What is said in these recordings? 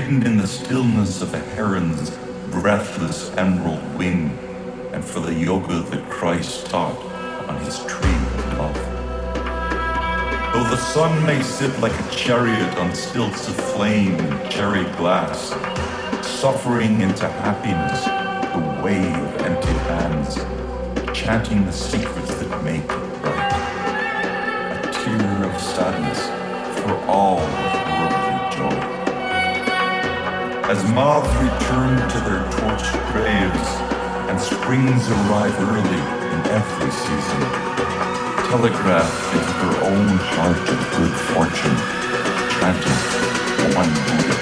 hidden in the stillness of a heron's breathless emerald wing, and for the yoga that Christ taught on his tree of love, Though the sun may sit like a chariot on stilts of flame and cherry glass, suffering into happiness, the way of empty hands, chanting the secrets that make it right. A tear of sadness for all as moths return to their torched graves, and springs arrive early in every season, telegraphed into her own heart of good fortune, chanting one Buddha.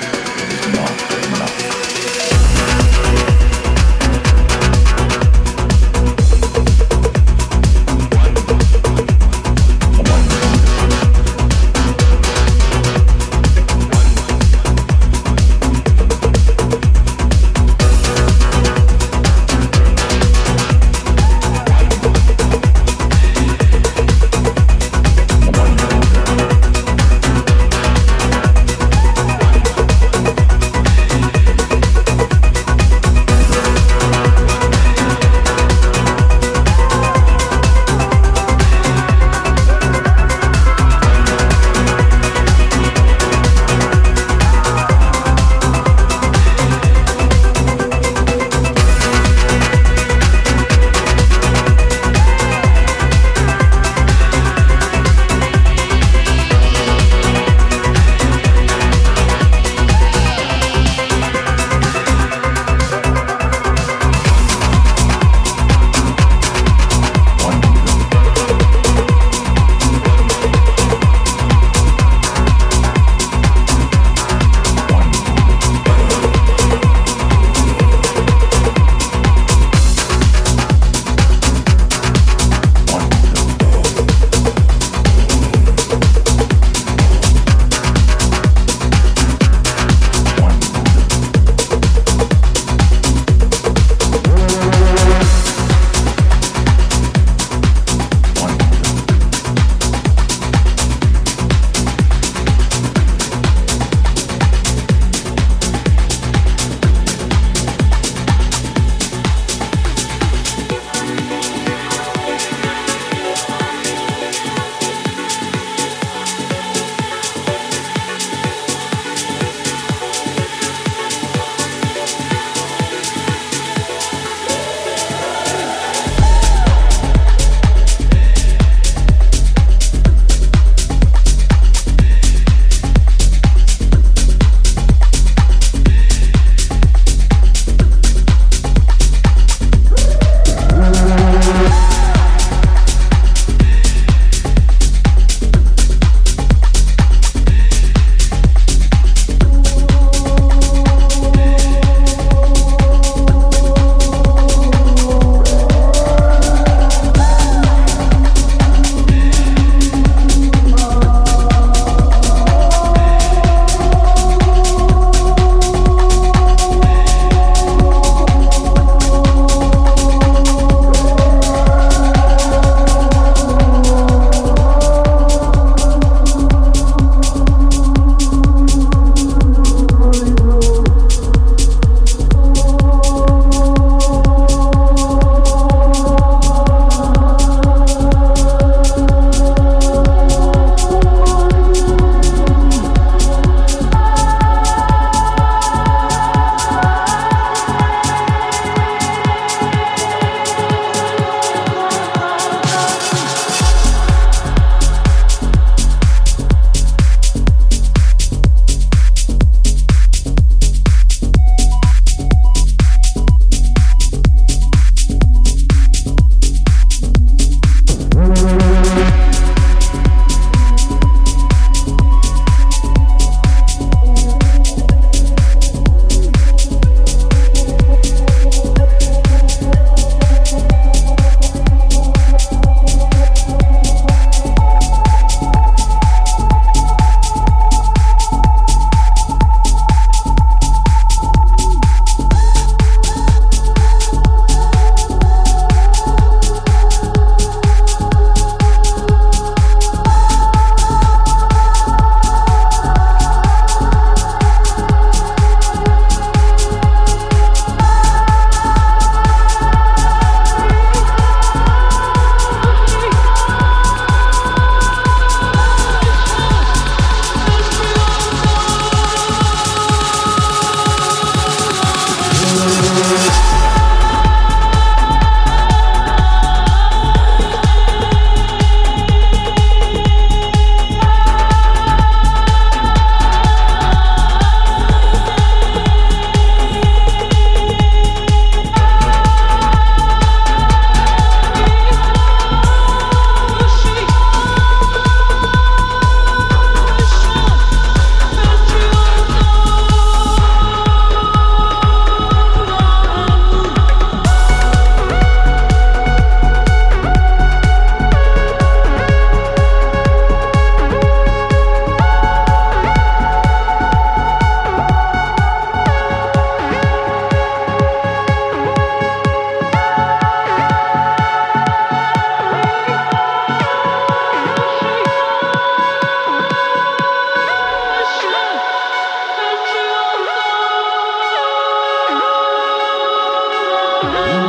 Oh.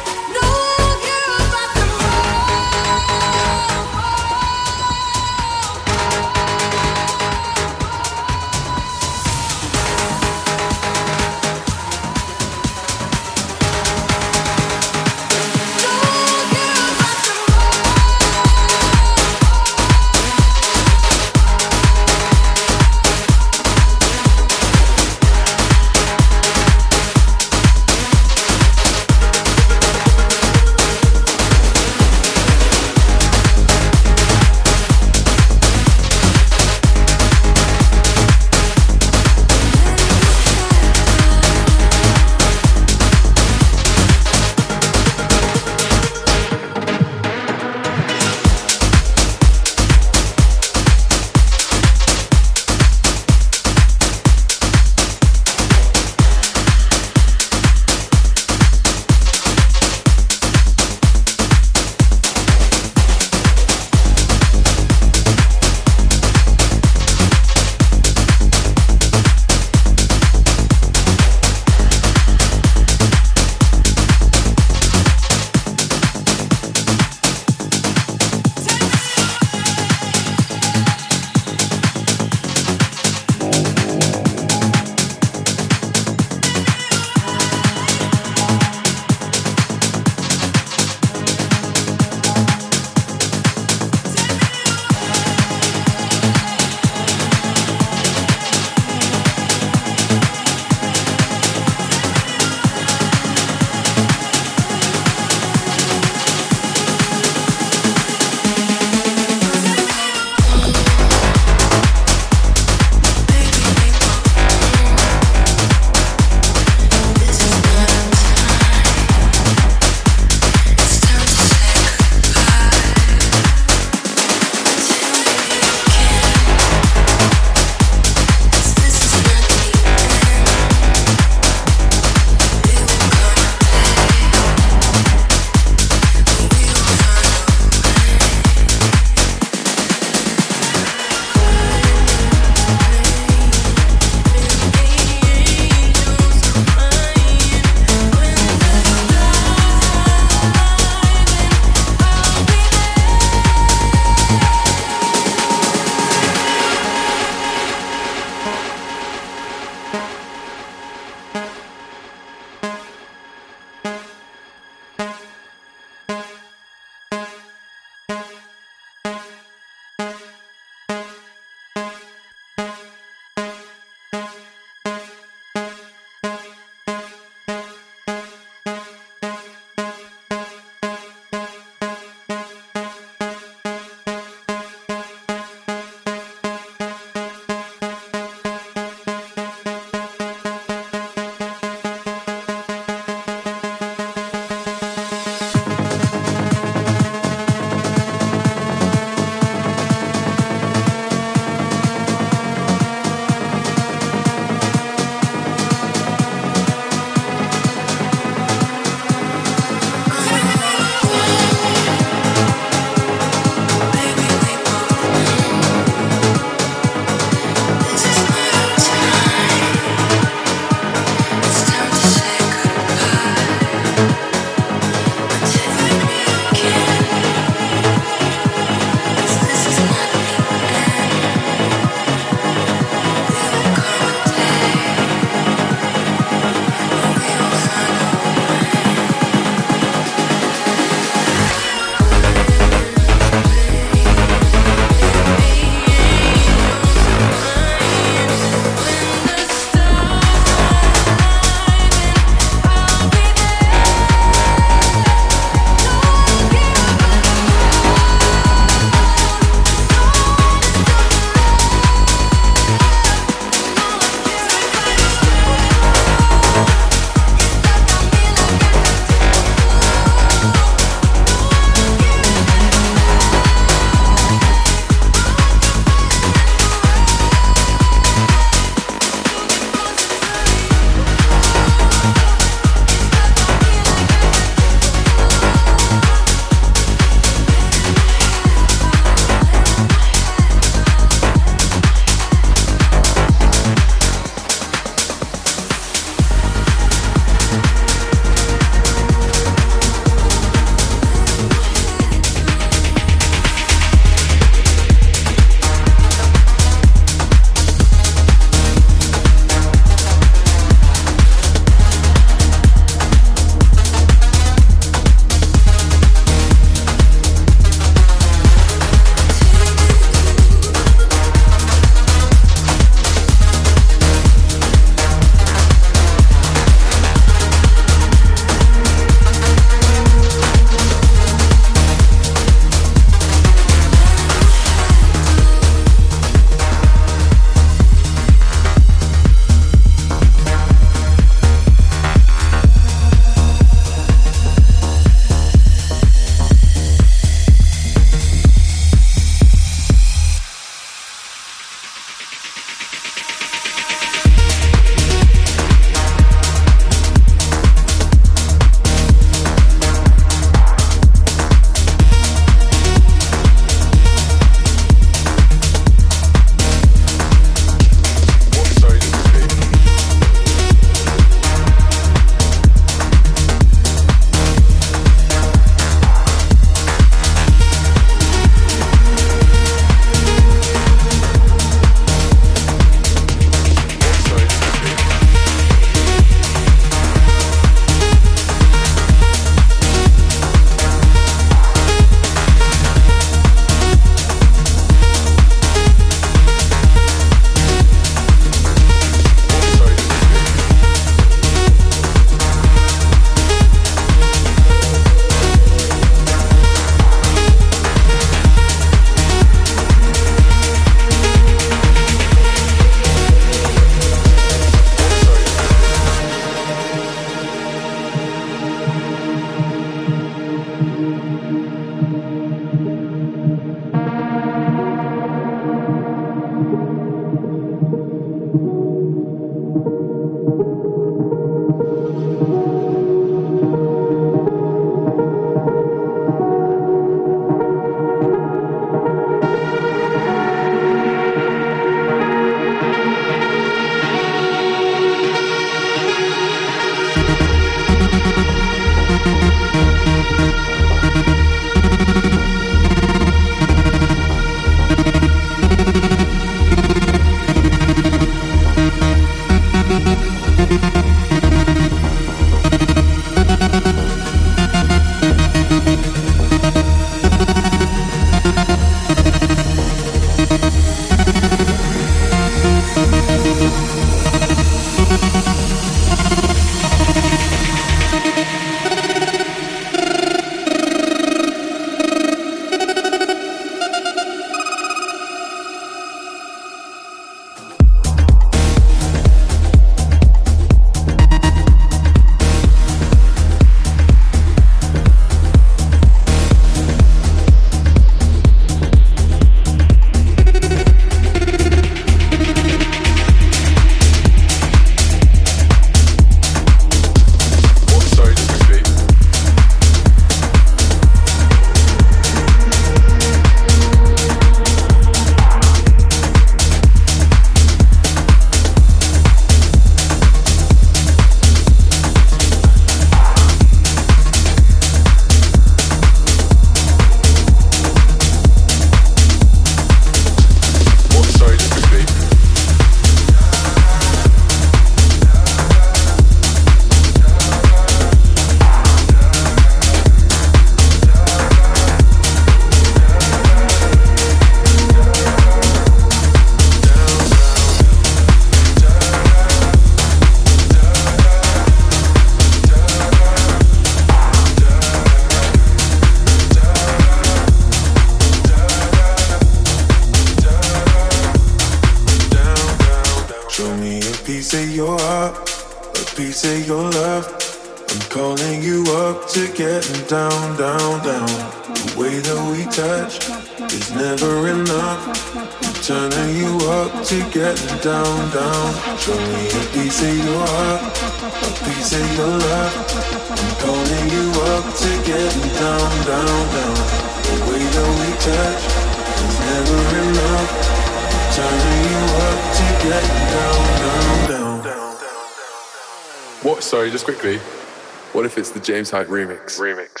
Inside Remix. Remix.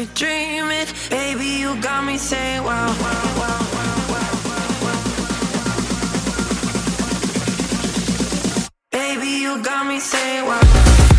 Be dreaming. Baby, you got me saying wow. wow, wow. Baby, you got me saying wow.